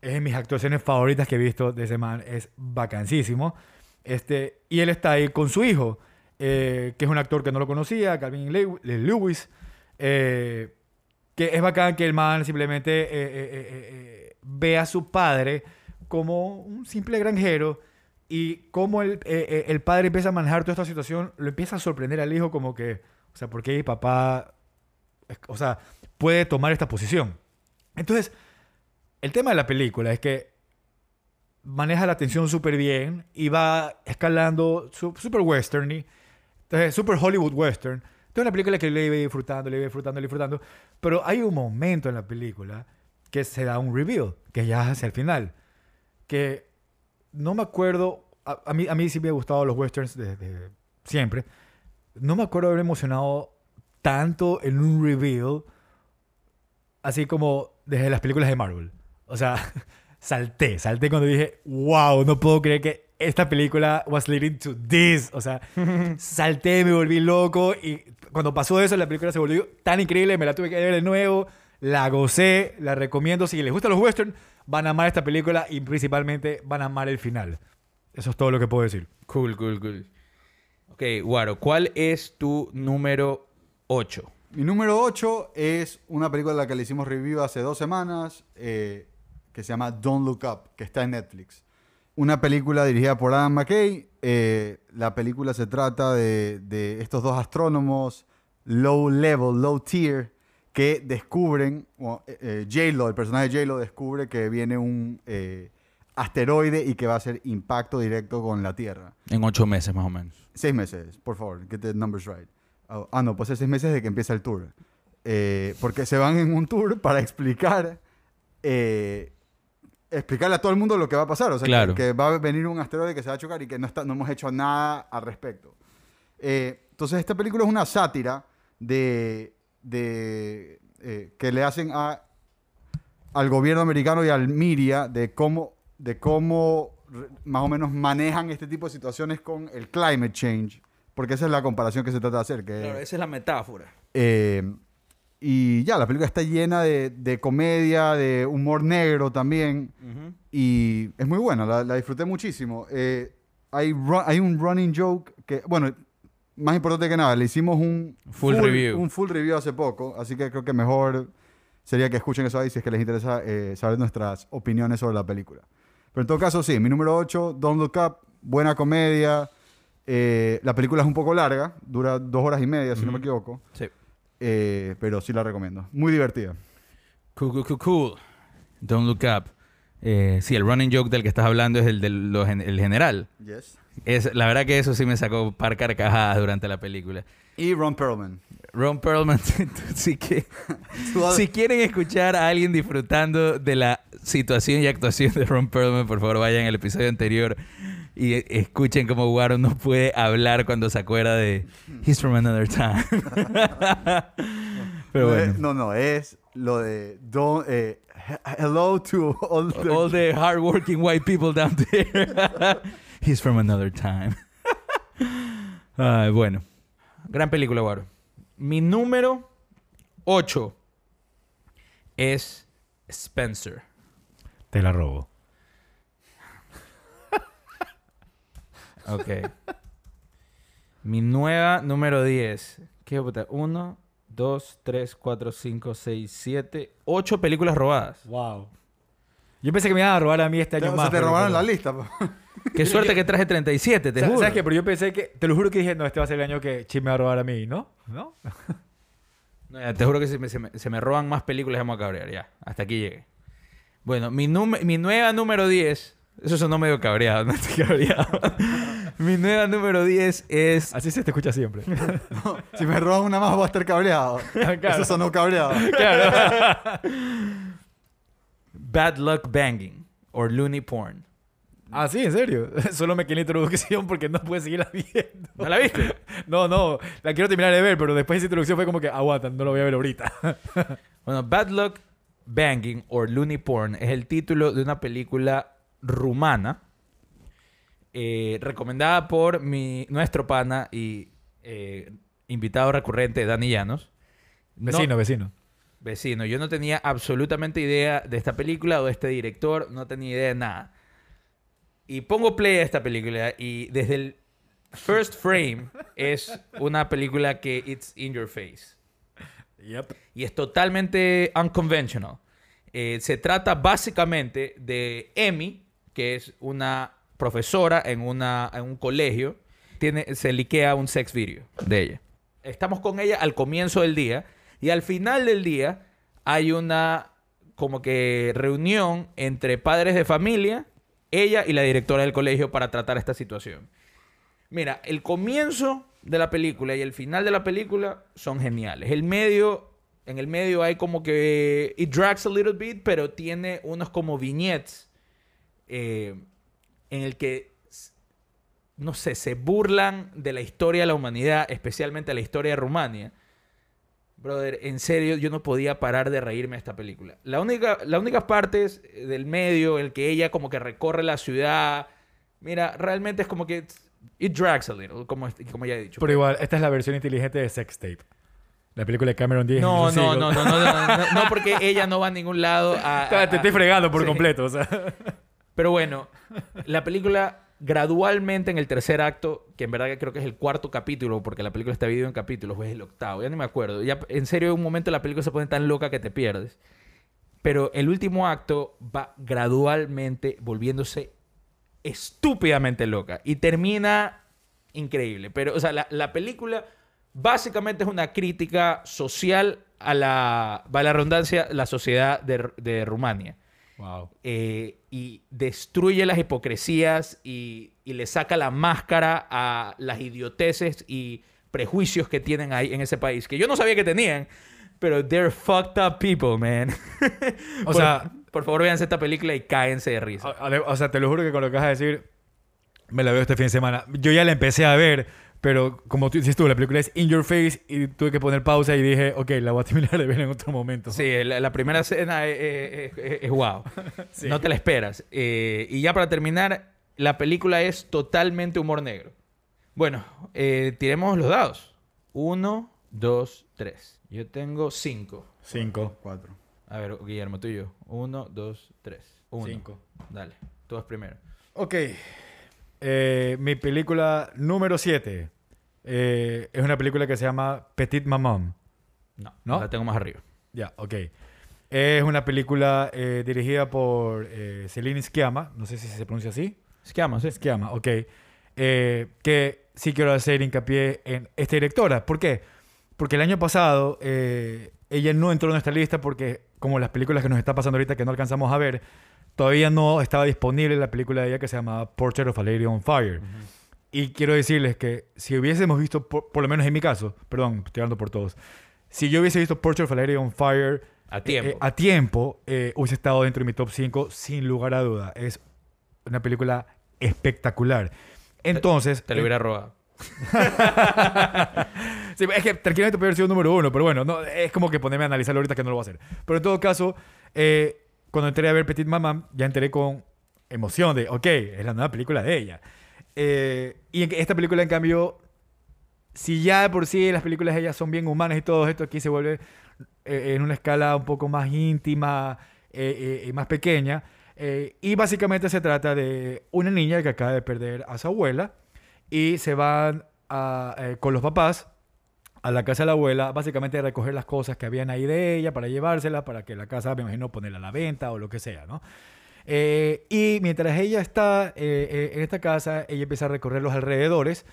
es de mis actuaciones favoritas que he visto de ese man, es vacancísimo. Este, y él está ahí con su hijo, eh, que es un actor que no lo conocía, Calvin Lew- Lewis, eh, que es bacán que el man simplemente eh, eh, eh, eh, eh, ve a su padre como un simple granjero y cómo el, eh, eh, el padre empieza a manejar toda esta situación, lo empieza a sorprender al hijo como que, o sea, ¿por qué mi papá, o sea, puede tomar esta posición? Entonces, el tema de la película es que maneja la tensión súper bien y va escalando su- súper western, entonces súper Hollywood western. Entonces una película que le iba disfrutando, le iba disfrutando, le iba disfrutando. Pero hay un momento en la película que se da un reveal, que ya es hacia el final, que no me acuerdo, a, a mí, a mí sí me han gustado los westerns desde siempre, no me acuerdo haber emocionado tanto en un reveal así como desde las películas de Marvel. O sea, salté, salté cuando dije, wow, no puedo creer que esta película was leading to this. O sea, salté, me volví loco y cuando pasó eso, la película se volvió tan increíble, me la tuve que ver de nuevo, la gocé, la recomiendo. Si les gustan los westerns, van a amar esta película y principalmente van a amar el final. Eso es todo lo que puedo decir. Cool, cool, cool. Ok, Guaro, ¿cuál es tu número 8? Mi número 8 es una película de la que le hicimos review hace dos semanas, eh, que se llama Don't Look Up, que está en Netflix. Una película dirigida por Adam McKay. eh, la película se trata de, de estos dos astrónomos, low level, low tier, que descubren, o, eh, eh, J-Lo, el personaje de J-Lo descubre que viene un eh, asteroide y que va a hacer impacto directo con la Tierra. En ocho meses más o menos. Seis meses, por favor, get the numbers right. Oh, ah, no, pues es seis meses de que empieza el tour. Porque se van en un tour para explicar, eh, explicarle a todo el mundo lo que va a pasar. O sea, que- Claro. que, va a venir un asteroide que se va a chocar y que no, está, no hemos hecho nada al respecto. Eh, entonces, esta película es una sátira de, de, eh, que le hacen a, al gobierno americano y al media de cómo, de cómo más o menos manejan este tipo de situaciones con el climate change, porque esa es la comparación que se trata de hacer. Que, Claro, esa es la metáfora. eh, y ya, la película está llena de, de comedia, de humor negro también, y es muy buena, la, la disfruté muchísimo. Eh, hay, hay un running joke que, bueno, más importante que nada, le hicimos un Full review. un full review hace poco, así que creo que mejor sería que escuchen eso ahí si es que les interesa eh, saber nuestras opiniones sobre la película. Pero en todo caso, sí, mi número 8, Don't Look Up, buena comedia. eh, la película es un poco larga, dura dos horas y media, si no me equivoco. Sí. Eh, pero sí la recomiendo. Muy divertida. Cool, cool, cool, cool. Don't look up. Eh, sí, el running joke del que estás hablando es el del el general. Yes. Es, la verdad que eso sí me sacó par carcajadas durante la película. Y Ron Perlman. Ron Perlman, sí que... Si quieren escuchar a alguien disfrutando de la situación y actuación de Ron Perlman, por favor vayan al episodio anterior y escuchen cómo Warren no puede hablar cuando se acuerda de He's from another time. Pero No, bueno. es- No, no, es lo de don't, eh, he- hello to all the, All the hardworking white people down there. He's from another time. Ay, bueno. Gran película, Guaro. Mi número 8 es Spencer. Te la robo. Ok. Mi nueva número 10. ¿Qué puta? 1, 2, 3, 4, 5, 6, 7, 8 películas robadas. Wow. Yo pensé que me iban a robar a mí este Te, año más. sea, te pero- robaron pero- la lista. po. Qué suerte que traje 37, te Sa- juro. ¿Sabes qué? Pero yo pensé que... Te lo juro que dije, no, este va a ser el año que Chip me va a robar a mí, ¿no? ¿No? No, ya, te juro que se me, se me- se me roban más películas, vamos a cabrear. Ya, hasta aquí llegué. Bueno, mi, nume- mi nueva número 10. Eso sonó medio cabreado, no estoy cabreado. mi nueva número 10 es. Así se te escucha siempre. Si me roban una más, voy a estar cabreado. Claro. Eso sonó cabreado. claro. Bad Luck Banging. O Looney Porn. ah, sí, en serio. Solo me quedé en la introducción porque no pude seguirla viendo. ¿No la viste? No, no. La quiero terminar de ver, pero después de esa introducción fue como que aguanta, no lo voy a ver ahorita. Bueno, Bad Luck Banging o Looney Porn es el título de una película rumana eh, recomendada por mi, nuestro pana y eh, invitado recurrente Dani Llanos. No- Vecino, vecino. vecino. Yo no tenía absolutamente idea de esta película o de este director, no tenía idea de nada. Y pongo play a esta película y desde el first frame es una película que it's in your face Yep. y es totalmente unconventional. Eh, se trata básicamente de Emmy, que es una profesora en, una, en un colegio. Tiene, se liquea un sex video de ella. Estamos con ella al comienzo del día y al final del día hay una como que reunión entre padres de familia, ella y la directora del colegio para tratar esta situación. Mira, el comienzo de la película y el final de la película son geniales. El medio, en el medio hay como que it drags a little bit, pero tiene unos como vignettes eh, en el que no sé, se burlan de la historia de la humanidad, especialmente la historia de Rumania. Brother, en serio, yo no podía parar de reírme de esta película. La única, las únicas partes del medio, el que ella como que recorre la ciudad, mira, realmente es como que it drags a little, como, como ya he dicho. Pero igual, esta es la versión inteligente de Sex Tape. La película de Cameron Diaz. No, no, no, no, no, no, no, porque ella no va a ningún lado a... a- Te estoy a- fregando por sí. completo, o sea. Pero bueno, la película gradualmente en el tercer acto, que en verdad creo que es el cuarto capítulo, porque la película está dividida en capítulos, o es el octavo, ya no me acuerdo. Ya, en serio, en un momento la película se pone tan loca que te pierdes. Pero el último acto va gradualmente volviéndose estúpidamente loca y termina increíble. Pero, o sea, la, la película básicamente es una crítica social a la, va la redundancia, la sociedad de Rumania Wow. eh, y destruye las hipocresías y, y le saca la máscara a las idioteces y prejuicios que tienen ahí en ese país, que yo no sabía que tenían, pero they're fucked up people, man. O Por- sea- por favor, véanse esta película y cáense de risa. O, o sea, te lo juro que con lo que vas a decir, me la veo este fin de semana. Yo ya la empecé a ver, pero como tú dices tú, la película es in your face y tuve que poner pausa y dije, ok, la voy a terminar de ver en otro momento. Sí, la, la primera escena es, es- es- es wow. Sí. No te la esperas. Eh, y ya para terminar, la película es totalmente humor negro. Bueno, eh, tiremos los dados. Uno, dos, tres. Yo tengo cinco. Cinco. Cuatro. A ver, Guillermo, tú y yo. Uno, dos, tres. Uno. Cinco. Dale, tú vas primero. Ok. Eh, mi película número 7 es una película que se llama Petite Maman. No, ¿No? la tengo más arriba. Ya, ok. Es una película eh, dirigida por eh, Celine Sciamma, no sé si se pronuncia así. Vamos, ¿eh? Sciamma, ok. Eh, que sí quiero hacer hincapié en esta directora. ¿Por qué? Porque el año pasado eh, ella no entró en nuestra lista porque, como las películas que nos está pasando ahorita que no alcanzamos a ver, todavía no estaba disponible la película de ella que se llamaba Portrait of a Lady on Fire. Y quiero decirles que si hubiésemos visto, por, por lo menos en mi caso, perdón, estoy hablando por todos, si yo hubiese visto Portrait of a Lady on Fire A tiempo. eh, a tiempo, eh, hubiese estado dentro de mi top 5 sin lugar a duda. Es una película espectacular. Entonces, Te lo eh, hubiera robado. Sí, es que tranquilamente puede haber sido número uno, pero bueno, no, es como que ponerme a analizarlo ahorita que no lo voy a hacer. Pero en todo caso, eh, cuando entré a ver Petit Maman, ya entré con emoción de, ok, es la nueva película de ella. Eh, y esta película, en cambio, si ya de por sí las películas de ella son bien humanas y todo esto, aquí se vuelve eh, en una escala un poco más íntima, eh, eh, y más pequeña. Y básicamente se trata de una niña que acaba de perder a su abuela y se van a, con los papás a la casa de la abuela, básicamente recoger las cosas que habían ahí de ella para llevárselas, para que la casa, me imagino, ponerla a la venta o lo que sea, ¿no? Eh, y mientras ella está eh, eh, en esta casa, ella empieza a recorrer los alrededores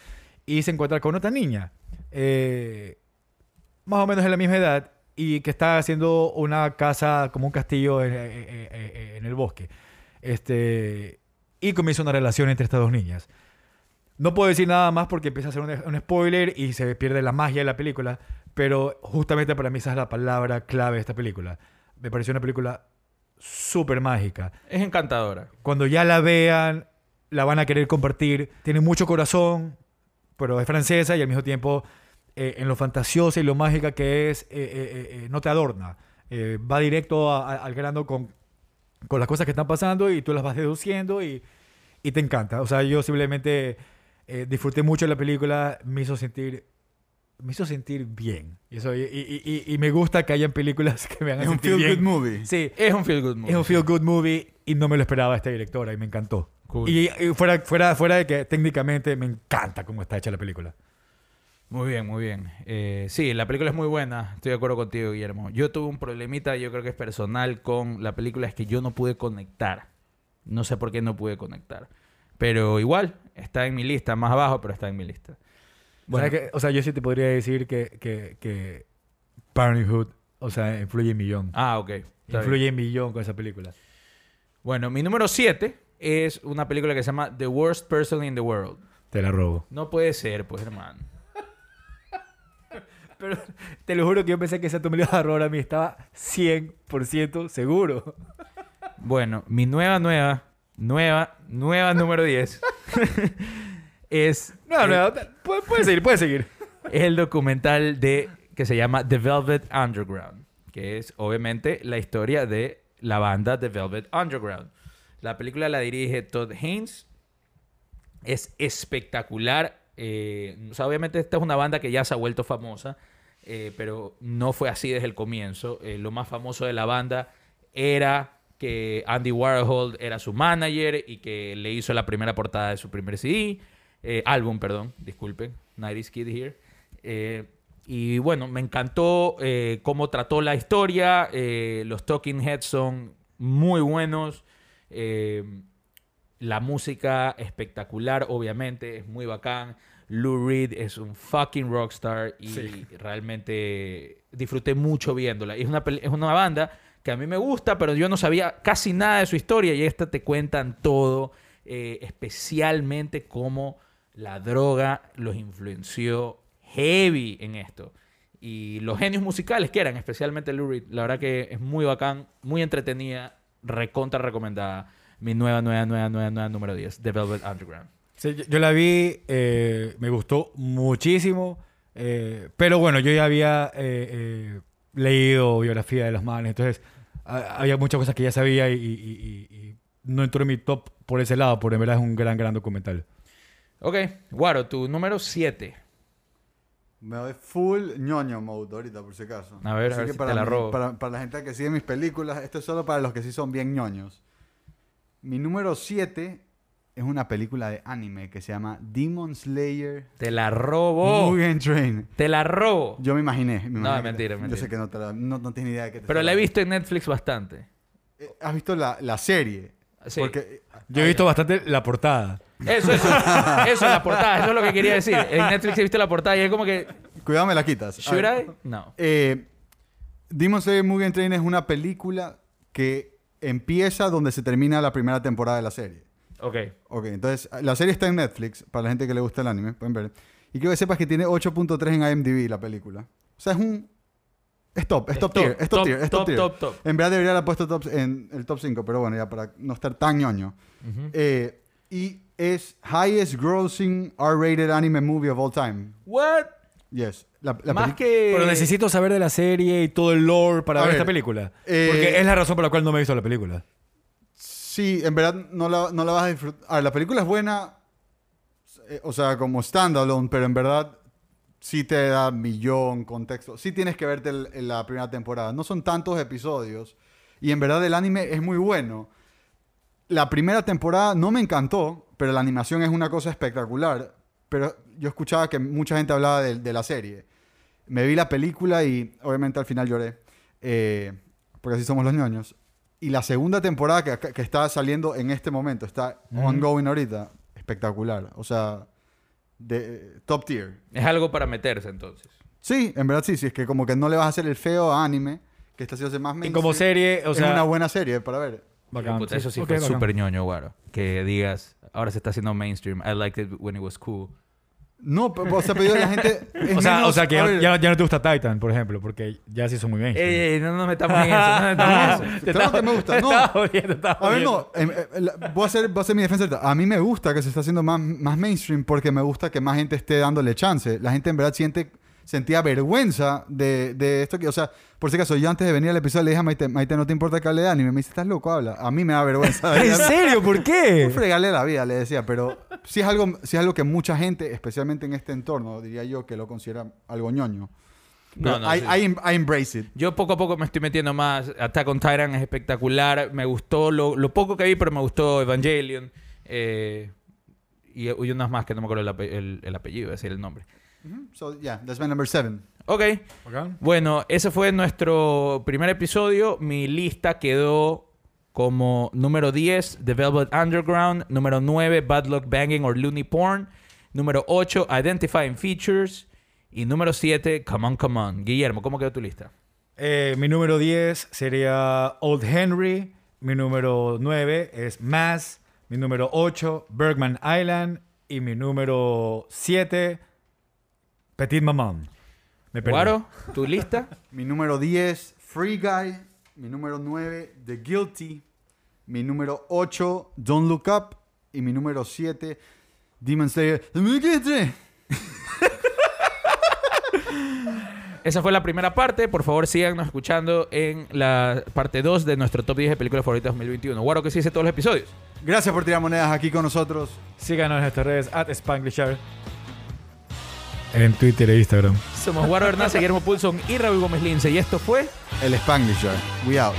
y se encuentra con otra niña, más o menos de la misma edad, y que está haciendo una casa como un castillo en- en el bosque. Este, y comienza una relación entre estas dos niñas. No puedo decir nada más porque empieza a ser un, un spoiler y se pierde la magia de la película, pero justamente para mí esa es la palabra clave de esta película. Me pareció una película súper mágica. Es encantadora. Cuando ya la vean, la van a querer compartir. Tiene mucho corazón, pero es francesa y al mismo tiempo eh, en lo fantasiosa y lo mágica que es, eh, eh, no te adorna. Va directo a- a- al grano con, con las cosas que están pasando y tú las vas deduciendo y, y te encanta. O sea, yo simplemente eh, disfruté mucho de la película, me hizo sentir... Me hizo sentir bien. Y, eso, y, y- y- y me gusta que hayan películas que me hagan Es un sentir feel bien. good movie. Sí, Es un feel good movie. es un feel good movie y no me lo esperaba esta directora y me encantó. Cool. Y, y fuera, fuera, fuera de que técnicamente me encanta cómo está hecha la película. Muy bien, muy bien. Eh, sí, la película es muy buena. Estoy de acuerdo contigo, Guillermo. Yo tuve un problemita, yo creo que es personal con la película, es que yo no pude conectar. No sé por qué no pude conectar. Pero igual, está en mi lista, más abajo, pero está en mi lista. Bueno, o sea, yo sí te podría decir que, que, que Parenthood, o sea, influye en millón. Ah, ok. influye en millón con esa película. Bueno, mi número 7 es una película que se llama The Worst Person in the World. Te la robo. No puede ser, pues, hermano. Pero te lo juro que yo pensé que esa tú me ibas a robar a mí. Estaba 100% seguro. Bueno, mi nueva, nueva, nueva, nueva número 10 es... No, el- no, puede seguir, puedes seguir. el documental de que se llama The Velvet Underground, que es obviamente la historia de la banda The Velvet Underground. La película la dirige Todd Haynes. Es espectacular. eh, o sea, obviamente esta es una banda que ya se ha vuelto famosa, eh, pero no fue así desde el comienzo. Eh, lo más famoso de la banda era que Andy Warhol era su manager y que le hizo la primera portada de su primer CD, eh, álbum, perdón, disculpen, 90s Kid here. Eh, y bueno, me encantó eh, cómo trató la historia. eh, los Talking Heads son muy buenos. eh, la música espectacular, obviamente, es muy bacán. Lou Reed es un fucking rockstar y Sí. realmente disfruté mucho viéndola. Es una, es una banda que a mí me gusta, pero yo no sabía casi nada de su historia y esta te cuentan todo, eh, especialmente cómo la droga los influenció heavy en esto. Y los genios musicales que eran, especialmente Lou Reed, la verdad que es muy bacán, muy entretenida, recontra recomendada. Mi nueva, nueva, nueva, nueva, nueva número 10, The Velvet Underground. Sí, yo, la vi, eh, me gustó muchísimo, eh, pero bueno, yo ya había leído biografía de los manes, entonces a- había muchas cosas que ya sabía y, y- y- y no entró en mi top por ese lado, pero en verdad es un gran, gran documental. Ok, Guaro, tu número 7. Me doy full ñoño mode ahorita, por si acaso. A ver, a Así ver que si para te la mí- robo. Para, para la gente que sigue mis películas, esto es solo para los que sí son bien ñoños. Mi número 7 es una película de anime que se llama Demon Slayer Te la robo. Mugen Train. Te la robo. Yo me imaginé. me No, imaginé que- mentira, Yo mentira. sé que no, te la- no, no tienes idea de qué te Pero la he visto en Netflix bastante. Eh, ¿Has visto la, la serie? Sí. Porque Yo he visto bastante la portada. Eso, eso. eso es la portada. Eso es lo que quería decir. En Netflix he visto la portada y es como que... Cuidado, me la quitas. A ¿Should. I? No. Eh, Demon Slayer Mugen Train es una película que empieza donde se termina la primera temporada de la serie. Ok. Ok, entonces la serie está en Netflix, para la gente que le gusta el anime, pueden ver. Y quiero que sepas que tiene 8.3 en IMDb la película. O sea, es un... Es top, es top tier, es top tier, es top tier. top, top. En verdad debería haber puesto top, en el top 5, pero bueno, ya para no estar tan ñoño. Ujú. Eh, y es highest grossing R-rated anime movie of all time. What? Yes. La, la Más que... Pero necesito saber de la serie y todo el lore para ver, ver, esta película. eh, Porque es la razón por la cual no me he visto la película. Sí, en verdad no la, no la vas a disfrutar. A ver, la película es buena, eh, o sea, como standalone, pero en verdad sí te da millón contexto. Sí tienes que verte el- en la primera temporada. No son tantos episodios, Y en verdad el anime es muy bueno. La primera temporada no me encantó, pero la animación es una cosa espectacular. Pero yo escuchaba que mucha gente hablaba de, de la serie. Me vi la película y obviamente al final lloré. eh, porque así somos los ñoños. Y la segunda temporada que, que está saliendo en este momento, está ongoing ahorita, espectacular. O sea, de, top tier. Es algo para meterse entonces. Sí, en verdad sí, sí. Es que como que no le vas a hacer el feo a anime, que está haciéndose más Y mainstream. como serie, o es sea... una buena serie para ver. bacán. Puta, eso sí Ok, fue súper ñoño, guaro. Que digas, ahora se está haciendo mainstream. I liked it when it was cool. No, pero, o sea, pero la gente... es O sea, menos- o sea, que a ya, ver, ya- ya no te gusta Titan, por ejemplo, porque ya sí son muy bien. Ey, ey, no nos metamos en eso. No nos metamos en eso. Te Claro que me gusta, te no. A ver, no, em, la- voy, a hacer, voy a hacer mi defensa. ahorita. A mí me gusta que se está haciendo más, más mainstream porque me gusta que más gente esté dándole chance. La gente en verdad siente, sentía vergüenza de, de esto. que O sea, por si acaso, yo antes de venir al episodio le dije a Maite, Maite, no te importa que hable de anime. Me dice, estás loco, habla. A mí me da vergüenza. ¿En serio? ¿Por qué? Fregarle la vida, le decía, pero sí es, algo, sí es algo que mucha gente, especialmente en este entorno, diría yo, que lo considera algo ñoño. Pero No, no, I, sí. I em- I embrace it. Yo poco a poco me estoy metiendo más. Attack on Titan es espectacular. Me gustó lo, lo poco que vi, pero me gustó Evangelion. Eh, y, y unas más que no me acuerdo el, ape- el- el apellido, es decir, el nombre. So, yeah, that's my number seven. Ok. Bacán. Bueno, ese fue nuestro primer episodio. Mi lista quedó como número 10, The Velvet Underground. Número 9, Bad Luck Banging or Looney Porn. Número 8, Identifying Features. Y número 7, Come On, Come On. Guillermo, ¿cómo quedó tu lista? Eh, mi número 10 sería Old Henry. Mi número 9 es Mass. Mi número 8, Bergman Island. Y mi número 7, Petit Maman. Me perdí. Guaro, ¿tu lista? Mi número 10, Free Guy. Mi número 9, The Guilty. Mi número 8, Don't Look Up. Y mi número 7, Demon Slayer. Esa fue la primera parte. Por favor, síganos escuchando en la parte 2 de nuestro top 10 de películas favoritas 2021. Guaro, que sí hice todos los episodios. Gracias por tirar monedas aquí con nosotros. Síganos en nuestras redes at Spanglishar. En Twitter e Instagram. Somos Guaro Hernández, Guillermo Pulson y Raúl Gómez Lince. Y esto fue... El Spanglish. We out.